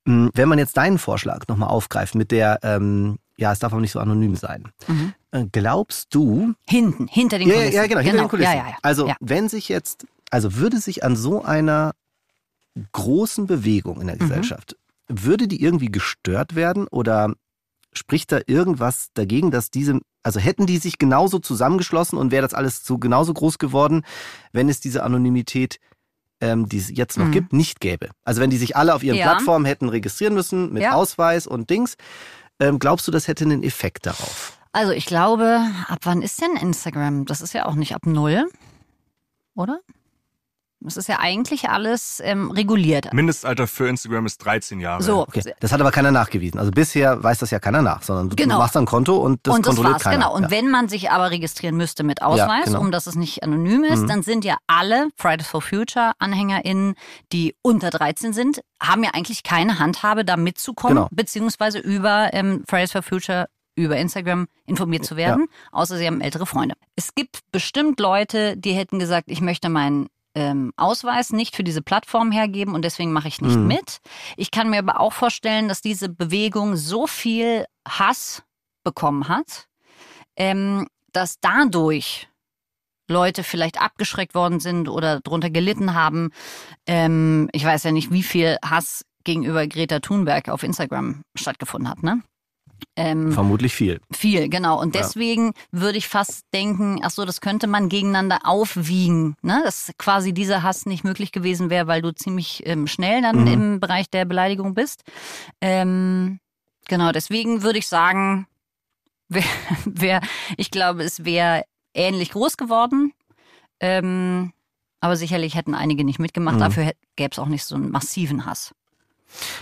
Mm, Wenn man jetzt deinen Vorschlag nochmal aufgreift mit der, ähm, ja, es darf auch nicht so anonym sein. Mhm. Äh, glaubst du, Hinten, hinter den ja, Kulissen. ja, ja, genau, hinter den Kulissen. Ja, ja. Also, wenn sich jetzt, also würde sich an so einer großen Bewegung in der Mhm. Gesellschaft, würde die irgendwie gestört werden oder spricht da irgendwas dagegen, dass diese, also hätten die sich genauso zusammengeschlossen und wäre das alles so genauso groß geworden, wenn es diese Anonymität, ähm, die es jetzt noch Mhm. gibt, nicht gäbe? Also wenn die sich alle auf ihren. Plattformen hätten registrieren müssen mit. Ausweis und Dings, ähm, glaubst du, das hätte einen Effekt darauf? Also ich glaube, ab wann ist denn Instagram? Das ist ja auch nicht ab null, oder? Das ist ja eigentlich alles ähm, reguliert. Mindestalter für Instagram ist 13 Jahre. So, Okay. Das hat aber keiner nachgewiesen. Also bisher weiß das ja keiner nach, sondern du, Genau. du machst ein Konto und das und das kontrolliert war's, keiner. genau. Und ja. wenn man sich aber registrieren müsste mit Ausweis, genau. um dass es nicht anonym ist, Mhm. dann sind ja alle Fridays for Future AnhängerInnen, die unter 13 sind, haben ja eigentlich keine Handhabe, da mitzukommen, Genau. beziehungsweise über ähm, Fridays for Future über Instagram informiert zu werden, außer sie haben ältere Freunde. Es gibt bestimmt Leute, die hätten gesagt, ich möchte meinen ähm, Ausweis nicht für diese Plattform hergeben und deswegen mache ich nicht Mhm. mit. Ich kann mir aber auch vorstellen, dass diese Bewegung so viel Hass bekommen hat, ähm, dass dadurch Leute vielleicht abgeschreckt worden sind oder drunter gelitten haben. Ähm, ich weiß ja nicht, wie viel Hass gegenüber Greta Thunberg auf Instagram stattgefunden hat, ne? Ähm, Vermutlich viel. viel, genau. Und Ja. deswegen würde ich fast denken, ach so, das könnte man gegeneinander aufwiegen, ne? Dass quasi dieser Hass nicht möglich gewesen wäre, weil du ziemlich ähm, schnell dann Mhm. im Bereich der Beleidigung bist. Ähm, genau, deswegen würde ich sagen, [LAUGHS] wär, wär, ich glaube, es wäre ähnlich groß geworden. Ähm, aber sicherlich hätten einige nicht mitgemacht. Mhm. Dafür gäbe es auch nicht so einen massiven Hass.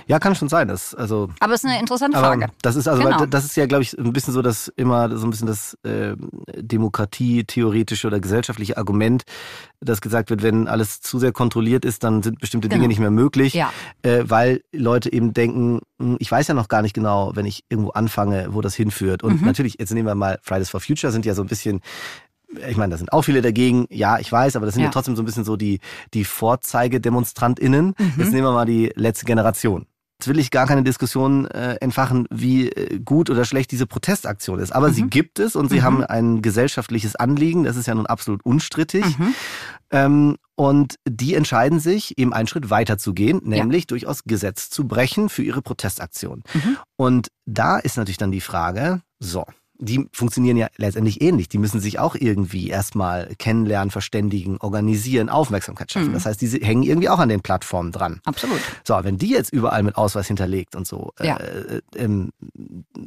Ja, kann schon sein. Das, also, Aber es ist eine interessante Frage. das ist also, Genau. das ist ja, glaube ich, ein bisschen so das immer so ein bisschen das äh, Demokratie-theoretische oder gesellschaftliche Argument, das gesagt wird, wenn alles zu sehr kontrolliert ist, dann sind bestimmte Genau. Dinge nicht mehr möglich, Ja. äh, weil Leute eben denken, hm, ich weiß ja noch gar nicht genau, wenn ich irgendwo anfange, wo das hinführt. Und Mhm. natürlich, jetzt nehmen wir mal Fridays for Future, sind ja so ein bisschen ich meine, da sind auch viele dagegen, ja, ich weiß, aber das sind ja, Ja. trotzdem so ein bisschen so die, die VorzeigedemonstrantInnen. Mhm. Jetzt nehmen wir mal die letzte Generation. Jetzt will ich gar keine Diskussion äh, entfachen, wie äh, gut oder schlecht diese Protestaktion ist. Aber sie gibt es und sie Mhm. haben ein gesellschaftliches Anliegen. Das ist ja nun absolut unstrittig. Mhm. Ähm, und die entscheiden sich, eben einen Schritt weiter zu gehen, nämlich durchaus Gesetz zu brechen für ihre Protestaktion. Mhm. Und da ist natürlich dann die Frage, so, die funktionieren ja letztendlich ähnlich. Die müssen sich auch irgendwie erstmal kennenlernen, verständigen, organisieren, Aufmerksamkeit schaffen. Mhm. Das heißt, die hängen irgendwie auch an den Plattformen dran. Absolut. So, wenn die jetzt überall mit Ausweis hinterlegt und so, Ja. äh, ähm,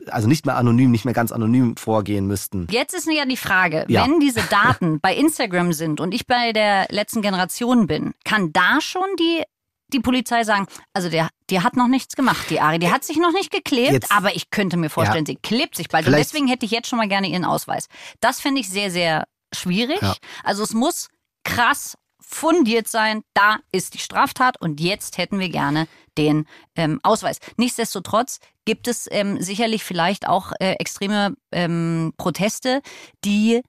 also nicht mehr anonym, nicht mehr ganz anonym vorgehen müssten. Jetzt ist ja die Frage, Ja. wenn diese Daten [LAUGHS] bei Instagram sind und ich bei der letzten Generation bin, kann da schon die, die Polizei sagen, also der, die hat noch nichts gemacht, die Ari, die hat sich noch nicht geklebt, Jetzt- aber ich könnte mir vorstellen, sie klebt sich bald. Und deswegen hätte ich jetzt schon mal gerne ihren Ausweis. Das finde ich sehr, sehr schwierig. Ja. Also es muss krass fundiert sein, da ist die Straftat und jetzt hätten wir gerne den ähm, Ausweis. Nichtsdestotrotz gibt es ähm, sicherlich vielleicht auch äh, extreme ähm, Proteste, die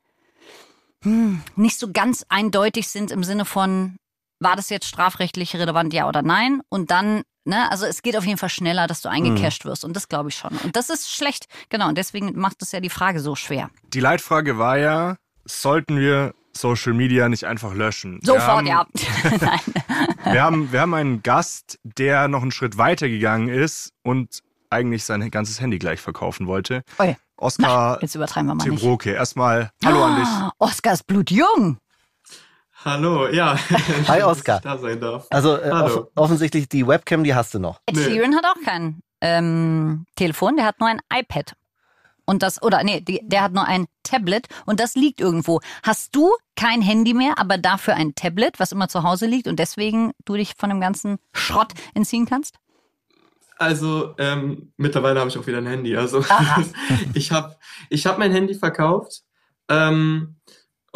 hm, nicht so ganz eindeutig sind im Sinne von war das jetzt strafrechtlich relevant, ja oder nein? Und dann, ne, also es geht auf jeden Fall schneller, dass du eingecasht wirst. Und das glaube ich schon. Und das ist schlecht. Genau. Und deswegen macht es ja die Frage so schwer. Die Leitfrage war ja, sollten wir Social Media nicht einfach löschen? Sofort, ja. [LAUGHS] nein. [LAUGHS] Wir haben, wir haben einen Gast, der noch einen Schritt weiter gegangen ist und eigentlich sein ganzes Handy gleich verkaufen wollte. Ui. Oskar Jetzt übertreiben wir mal nicht. Tibroke. Erstmal Hallo an dich. Ah, Oskar ist blutjung. Hallo, ja. [LAUGHS] Hi, Dass Oskar. ich Da sein darf. Also äh, Hallo. off offensichtlich die Webcam, die hast du noch. Ed Nee. Sheeran hat auch kein ähm, Telefon, der hat nur ein iPad. Und das, oder nee, die, der hat nur ein Tablet und das liegt irgendwo. Hast du kein Handy mehr, aber dafür ein Tablet, was immer zu Hause liegt und deswegen du dich von dem ganzen Schrott entziehen kannst? Also ähm, mittlerweile habe ich auch wieder ein Handy. Also [LAUGHS] ich habe ich hab mein Handy verkauft ähm,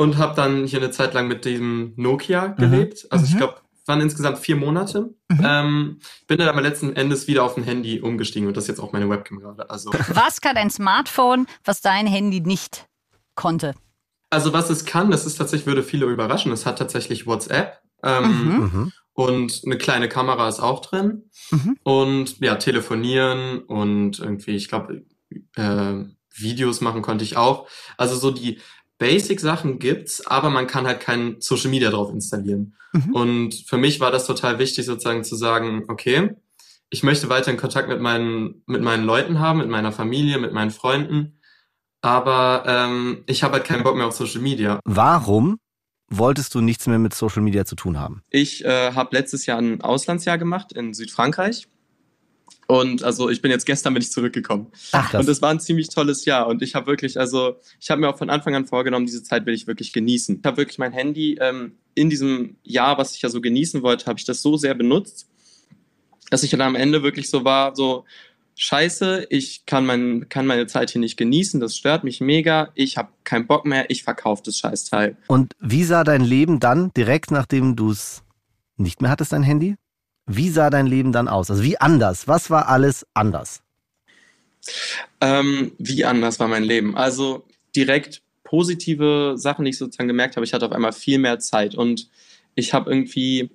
und habe dann hier eine Zeit lang mit dem Nokia gelebt. Also ich Mhm. glaube, waren insgesamt vier Monate. Mhm. Ähm, bin dann aber letzten Endes wieder auf ein Handy umgestiegen und das ist jetzt auch meine Webcam gerade. Also, Was kann ein Smartphone, was dein Handy nicht konnte? also was es kann, das ist tatsächlich, würde viele überraschen. Es hat tatsächlich WhatsApp. Ähm, Mhm. Mhm. Und eine kleine Kamera ist auch drin. Mhm. Und ja, telefonieren und irgendwie, ich glaube, äh, Videos machen konnte ich auch. Also so die Basic-Sachen gibt's, aber man kann halt kein Social Media drauf installieren. Mhm. Und für mich war das total wichtig, sozusagen zu sagen, okay, ich möchte weiter in Kontakt mit meinen, mit meinen Leuten haben, mit meiner Familie, mit meinen Freunden. Aber ähm, ich habe halt keinen Bock mehr auf Social Media. Warum wolltest du nichts mehr mit Social Media zu tun haben? Ich äh, habe letztes Jahr ein Auslandsjahr gemacht in Südfrankreich. Und also ich bin jetzt gestern bin ich zurückgekommen. Ach, Und es war ein ziemlich tolles Jahr. Und ich habe wirklich, also ich habe mir auch von Anfang an vorgenommen, diese Zeit will ich wirklich genießen. Ich habe wirklich mein Handy ähm, in diesem Jahr, was ich ja so genießen wollte, habe ich das so sehr benutzt, dass ich dann am Ende wirklich so war, so Scheiße, ich kann, mein, kann meine Zeit hier nicht genießen, das stört mich mega, ich habe keinen Bock mehr, ich verkaufe das Scheißteil. Und wie sah dein Leben dann direkt nachdem du es nicht mehr hattest, dein Handy? Wie sah dein Leben dann aus? Also wie anders? Was war alles anders? Ähm, wie anders war mein Leben? Also direkt positive Sachen, die ich sozusagen gemerkt habe. Ich hatte auf einmal viel mehr Zeit und ich habe irgendwie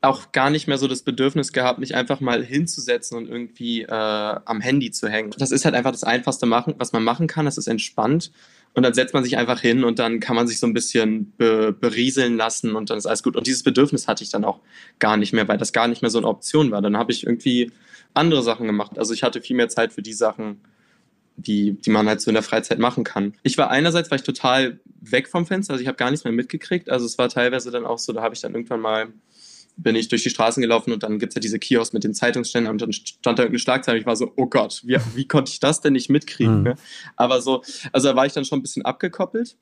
auch gar nicht mehr so das Bedürfnis gehabt, mich einfach mal hinzusetzen und irgendwie äh, am Handy zu hängen. Das ist halt einfach das Einfachste, machen, was man machen kann. Das ist entspannt. Und dann setzt man sich einfach hin und dann kann man sich so ein bisschen be berieseln lassen und dann ist alles gut. Und dieses Bedürfnis hatte ich dann auch gar nicht mehr, weil das gar nicht mehr so eine Option war. Dann habe ich irgendwie andere Sachen gemacht. Also ich hatte viel mehr Zeit für die Sachen, die, die man halt so in der Freizeit machen kann. Ich war einerseits war ich total weg vom Fenster, also ich habe gar nichts mehr mitgekriegt. Also es war teilweise dann auch so, da habe ich dann irgendwann mal bin ich durch die Straßen gelaufen und dann gibt's ja diese Kiosk mit den Zeitungsständen und dann stand da irgendeine Schlagzeile. Ich war so, oh Gott, wie, wie konnte ich das denn nicht mitkriegen? Mhm. Ne? Aber so, also da war ich dann schon ein bisschen abgekoppelt.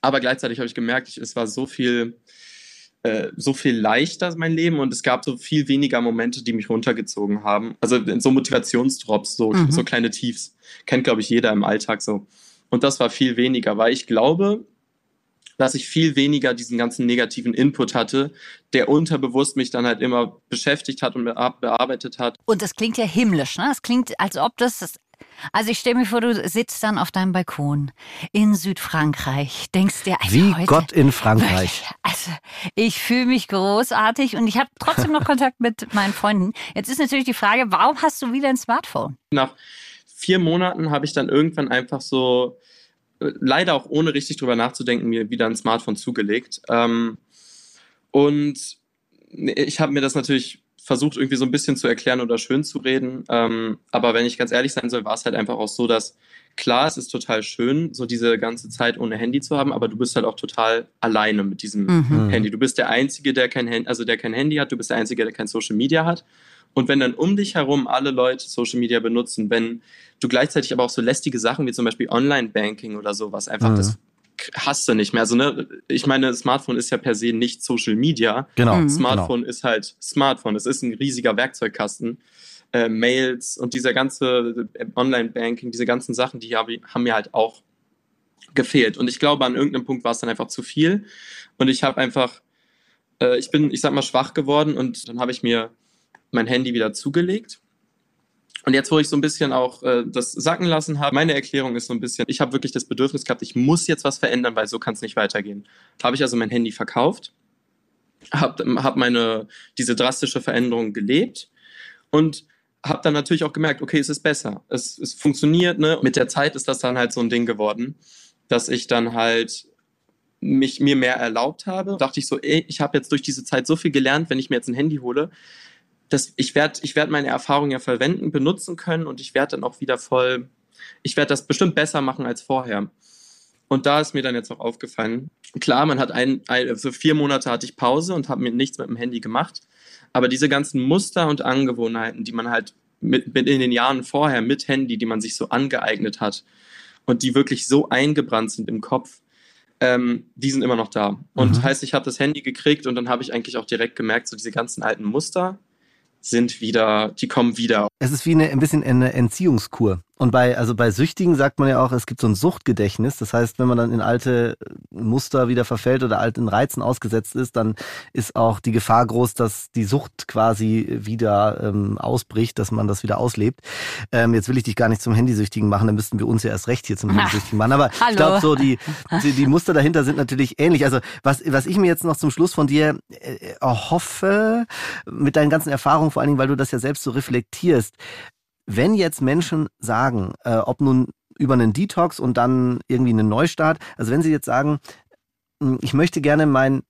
Aber gleichzeitig habe ich gemerkt, ich, es war so viel, äh, so viel leichter mein Leben und es gab so viel weniger Momente, die mich runtergezogen haben. Also so Motivationsdrops, so, Mhm. so kleine Tiefs. Kennt, glaube ich, jeder im Alltag so. Und das war viel weniger, weil ich glaube, dass ich viel weniger diesen ganzen negativen Input hatte, der unterbewusst mich dann halt immer beschäftigt hat und bear- bearbeitet hat. Und das klingt ja himmlisch, ne? Es klingt, als ob das. Also ich stelle mir vor, du sitzt dann auf deinem Balkon in Südfrankreich, denkst dir, also Wie heute, Gott in Frankreich. Also, ich fühle mich großartig und ich habe trotzdem noch Kontakt mit meinen Freunden. Jetzt ist natürlich die Frage, warum hast du wieder ein Smartphone? Nach vier Monaten habe ich dann irgendwann einfach so, äh, leider auch ohne richtig drüber nachzudenken, mir wieder ein Smartphone zugelegt. Ähm, und ich habe mir das natürlich versucht, irgendwie so ein bisschen zu erklären oder schön zu reden. Ähm, aber wenn ich ganz ehrlich sein soll, war es halt einfach auch so, dass klar, es ist total schön, so diese ganze Zeit ohne Handy zu haben, aber du bist halt auch total alleine mit diesem Mhm. Handy. Du bist der Einzige, der kein Handy, also der kein Handy hat, du bist der Einzige, der kein Social Media hat. Und wenn dann um dich herum alle Leute Social Media benutzen, wenn du gleichzeitig aber auch so lästige Sachen wie zum Beispiel Online-Banking oder sowas, einfach Mhm. das hast du nicht mehr. Also, ne, ich meine, Smartphone ist ja per se nicht Social Media. Genau. Mhm. Smartphone ist halt Smartphone. Es ist ein riesiger Werkzeugkasten. Äh, Mails und dieser ganze äh, Online-Banking, diese ganzen Sachen, die haben mir halt auch gefehlt. Und ich glaube, an irgendeinem Punkt war es dann einfach zu viel. Und ich habe einfach, äh, ich bin, ich sag mal, schwach geworden und dann habe ich mir mein Handy wieder zugelegt. Und jetzt, wo ich so ein bisschen auch äh, das sacken lassen habe, meine Erklärung ist so ein bisschen, ich habe wirklich das Bedürfnis gehabt, ich muss jetzt was verändern, weil so kann es nicht weitergehen. Habe ich also mein Handy verkauft habe hab meine diese drastische Veränderung gelebt und habe dann natürlich auch gemerkt, okay, es ist besser, es, es funktioniert. Ne? Mit der Zeit ist das dann halt so ein Ding geworden, dass ich dann halt mich mir mehr erlaubt habe. Dachte ich so, ey, ich habe jetzt durch diese Zeit so viel gelernt, wenn ich mir jetzt ein Handy hole, dass ich werde ich werd meine Erfahrungen ja verwenden, benutzen können und ich werde dann auch wieder voll, ich werde das bestimmt besser machen als vorher. Und da ist mir dann jetzt auch aufgefallen, klar, man hat ein, ein also vier Monate hatte ich Pause und habe mir nichts mit dem Handy gemacht. Aber diese ganzen Muster und Angewohnheiten, die man halt mit, mit in den Jahren vorher mit Handy, die man sich so angeeignet hat und die wirklich so eingebrannt sind im Kopf, ähm, die sind immer noch da. Und mhm. heißt, ich habe das Handy gekriegt und dann habe ich eigentlich auch direkt gemerkt, so diese ganzen alten Muster sind wieder, die kommen wieder. Es ist wie eine, ein bisschen eine Entziehungskur. Und bei, also bei Süchtigen sagt man ja auch, es gibt so ein Suchtgedächtnis. Das heißt, wenn man dann in alte Muster wieder verfällt oder alten Reizen ausgesetzt ist, dann ist auch die Gefahr groß, dass die Sucht quasi wieder ähm, ausbricht, dass man das wieder auslebt. Ähm, jetzt will ich dich gar nicht zum Handysüchtigen machen, dann müssten wir uns ja erst recht hier zum Handysüchtigen machen. Aber Hallo. ich glaube, so die, die, die, Muster dahinter sind natürlich ähnlich. Also was, was ich mir jetzt noch zum Schluss von dir äh, erhoffe, mit deinen ganzen Erfahrungen, vor allen Dingen, weil du das ja selbst so reflektierst, wenn jetzt Menschen sagen, äh, ob nun über einen Detox und dann irgendwie einen Neustart, also wenn sie jetzt sagen, hm, ich möchte gerne mein,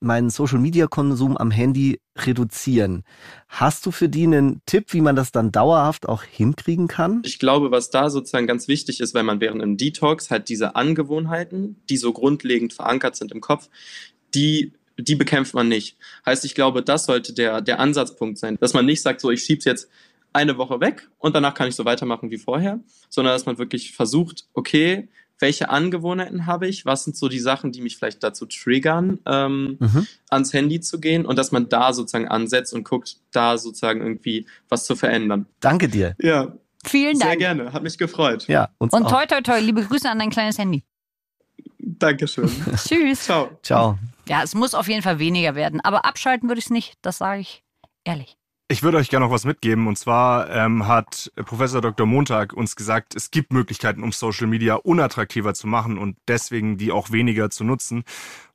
meinen Social-Media-Konsum am Handy reduzieren. Hast du für die einen Tipp, wie man das dann dauerhaft auch hinkriegen kann? Ich glaube, was da sozusagen ganz wichtig ist, weil man während einem Detox halt diese Angewohnheiten, die so grundlegend verankert sind im Kopf, die die bekämpft man nicht. Heißt, ich glaube, das sollte der, der Ansatzpunkt sein, dass man nicht sagt, so, ich schieb's jetzt eine Woche weg und danach kann ich so weitermachen wie vorher, sondern dass man wirklich versucht, okay, welche Angewohnheiten habe ich, was sind so die Sachen, die mich vielleicht dazu triggern, ähm, mhm. ans Handy zu gehen und dass man da sozusagen ansetzt und guckt, da sozusagen irgendwie was zu verändern. Danke dir. Ja. Vielen Dank. Sehr gerne, hat mich gefreut. Ja, uns und auch. toi, toi, toi, liebe Grüße an dein kleines Handy. Dankeschön. [LAUGHS] Tschüss. Ciao. Ciao. Ja, es muss auf jeden Fall weniger werden, aber abschalten würde ich es nicht, das sage ich ehrlich. Ich würde euch gerne noch was mitgeben. Und zwar ähm, hat Professor Dr. Montag uns gesagt, es gibt Möglichkeiten, um Social Media unattraktiver zu machen und deswegen die auch weniger zu nutzen.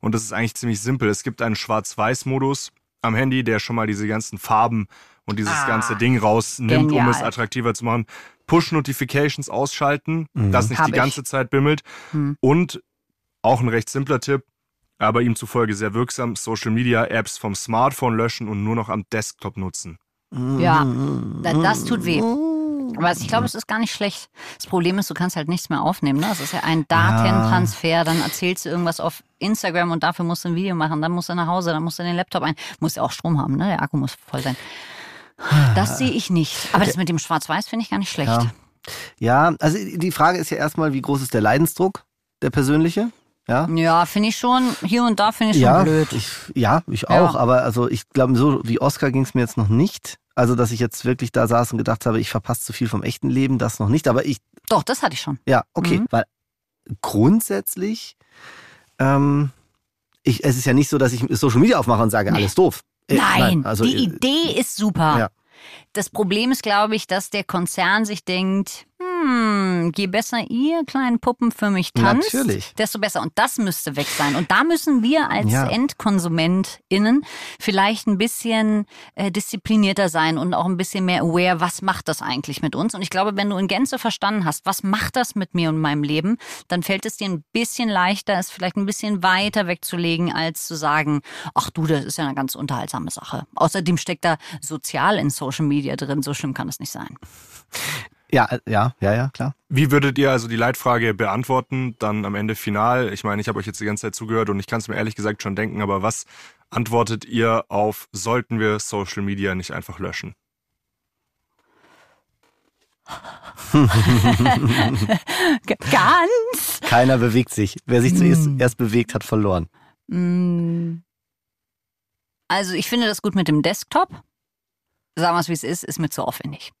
Und das ist eigentlich ziemlich simpel. Es gibt einen Schwarz-Weiß-Modus am Handy, der schon mal diese ganzen Farben und dieses ah, ganze Ding rausnimmt, genial. um es attraktiver zu machen. Push-Notifications ausschalten, mhm. dass nicht Hab die ganze ich. Zeit bimmelt. Mhm. Und auch ein recht simpler Tipp, aber ihm zufolge sehr wirksam, Social Media Apps vom Smartphone löschen und nur noch am Desktop nutzen. Ja, das tut weh. Aber ich glaube, es ist gar nicht schlecht. Das Problem ist, du kannst halt nichts mehr aufnehmen. Ne? Es ist ja ein Datentransfer. Dann erzählst du irgendwas auf Instagram und dafür musst du ein Video machen. Dann musst du nach Hause, dann musst du den Laptop ein. Musst ja auch Strom haben, ne? Der Akku muss voll sein. Das sehe ich nicht. Aber das mit dem Schwarz-Weiß finde ich gar nicht schlecht. Ja. ja, also die Frage ist ja erstmal, wie groß ist der Leidensdruck, der persönliche? Ja, ja finde ich schon, hier und da finde ich ja, schon blöd. Ich, ja, ich auch, ja. aber also ich glaube, so wie Oscar ging es mir jetzt noch nicht. Also, dass ich jetzt wirklich da saß und gedacht habe, ich verpasse zu viel vom echten Leben, das noch nicht. Aber ich. Doch, das hatte ich schon. Ja, okay. Mhm. Weil grundsätzlich, ähm, ich, es ist ja nicht so, dass ich Social Media aufmache und sage, nee. alles doof. Äh, nein, nein also, die äh, Idee ist super. Ja. Das Problem ist, glaube ich, dass der Konzern sich denkt, hm, je besser ihr kleinen Puppen für mich tanzt, Natürlich. desto besser. Und das müsste weg sein. Und da müssen wir als ja. EndkonsumentInnen vielleicht ein bisschen äh, disziplinierter sein und auch ein bisschen mehr aware, was macht das eigentlich mit uns? Und ich glaube, wenn du in Gänze verstanden hast, was macht das mit mir und meinem Leben, dann fällt es dir ein bisschen leichter, es vielleicht ein bisschen weiter wegzulegen, als zu sagen, ach du, das ist ja eine ganz unterhaltsame Sache. Außerdem steckt da sozial in Social Media drin, so schlimm kann es nicht sein. Ja, äh, ja, ja, ja, klar. Wie würdet ihr also die Leitfrage beantworten, dann am Ende final? Ich meine, ich habe euch jetzt die ganze Zeit zugehört und ich kann es mir ehrlich gesagt schon denken, aber was antwortet ihr auf, sollten wir Social Media nicht einfach löschen? [LAUGHS] Ganz. Keiner bewegt sich. Wer sich zuerst mm. erst bewegt, hat verloren. Mm. Also ich finde das gut mit dem Desktop. Sagen wir es, wie es ist, ist mir zu aufwendig.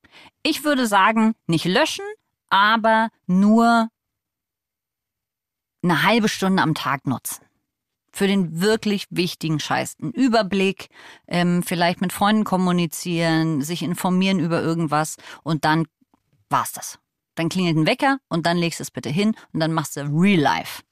Ich würde sagen, nicht löschen, aber nur eine halbe Stunde am Tag nutzen. Für den wirklich wichtigen Scheiß. Einen Überblick, ähm, vielleicht mit Freunden kommunizieren, sich informieren über irgendwas und dann war's das. Dann klingelt ein Wecker und dann legst du es bitte hin und dann machst du Real Life.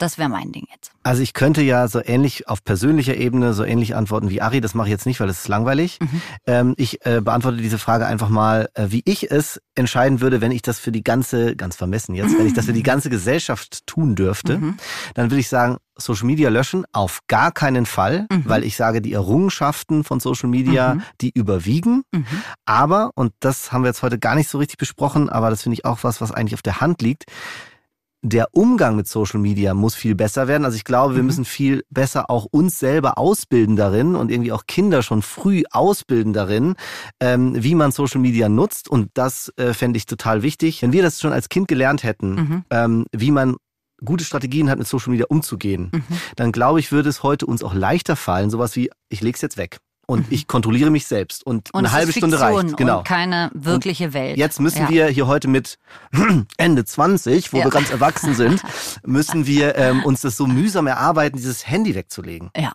Das wäre mein Ding jetzt. Also ich könnte ja so ähnlich auf persönlicher Ebene so ähnlich antworten wie Ari. Das mache ich jetzt nicht, weil das ist langweilig. Mhm. Ähm, ich äh, beantworte diese Frage einfach mal, äh, wie ich es entscheiden würde, wenn ich das für die ganze, ganz vermessen jetzt, wenn ich das für die ganze Gesellschaft tun dürfte. Mhm. Dann würde ich sagen, Social Media löschen auf gar keinen Fall, Mhm. weil ich sage, die Errungenschaften von Social Media, Mhm. die überwiegen. Mhm. Aber, und das haben wir jetzt heute gar nicht so richtig besprochen, aber das finde ich auch was, was eigentlich auf der Hand liegt. Der Umgang mit Social Media muss viel besser werden. Also ich glaube, wir Mhm. müssen viel besser auch uns selber ausbilden darin und irgendwie auch Kinder schon früh ausbilden darin, ähm, wie man Social Media nutzt. Und das äh, fände ich total wichtig. Wenn wir das schon als Kind gelernt hätten, Mhm. ähm, wie man gute Strategien hat, mit Social Media umzugehen, Mhm. dann glaube ich, würde es heute uns auch leichter fallen, sowas wie, ich leg's jetzt weg. Und ich kontrolliere mich selbst. Und, Mhm. Und eine es halbe ist Stunde Fiktion reicht. Genau. Und keine wirkliche Welt. Jetzt müssen ja. wir hier heute mit [CLEARS THROAT] Ende 20, wo Ja. wir ganz erwachsen sind, [LAUGHS] müssen wir ähm, uns das so mühsam erarbeiten, dieses Handy wegzulegen. Ja.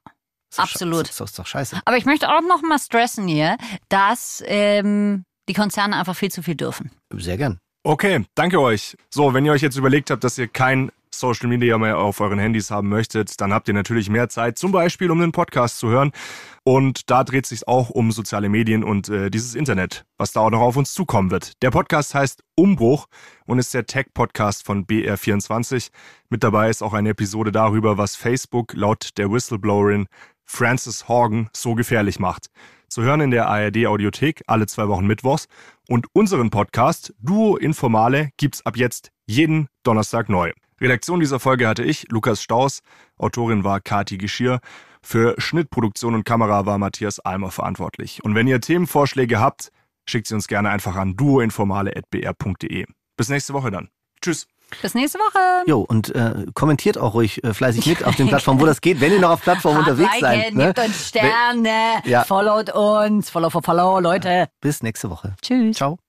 Doch Absolut. doch, ist doch scheiße. Aber ich möchte auch noch mal stressen hier, dass ähm, die Konzerne einfach viel zu viel dürfen. Sehr gern. Okay, danke euch. So, wenn ihr euch jetzt überlegt habt, dass ihr kein Social Media mehr auf euren Handys haben möchtet, dann habt ihr natürlich mehr Zeit, zum Beispiel um den Podcast zu hören. Und da dreht sich auch um soziale Medien und äh, dieses Internet, was da auch noch auf uns zukommen wird. Der Podcast heißt Umbruch und ist der Tech-Podcast von BR24. Mit dabei ist auch eine Episode darüber, was Facebook laut der Whistleblowerin Frances Horgan so gefährlich macht. Zu hören in der ARD Audiothek alle zwei Wochen Mittwochs. Und unseren Podcast Duo Informale gibt's ab jetzt jeden Donnerstag neu. Redaktion dieser Folge hatte ich, Lukas Staus. Autorin war Kati Geschirr. Für Schnittproduktion und Kamera war Matthias Almer verantwortlich. Und wenn ihr Themenvorschläge habt, schickt sie uns gerne einfach an duoinformale.br.de. Bis nächste Woche dann. Tschüss. Bis nächste Woche. Jo, und äh, kommentiert auch ruhig äh, fleißig mit auf den Plattformen, wo das geht, wenn ihr noch auf Plattformen [LAUGHS] unterwegs Liken, seid. Ne? Gebt uns Sterne, Ja. followt uns, follow, follow, follow, Leute. Bis nächste Woche. Tschüss. Ciao.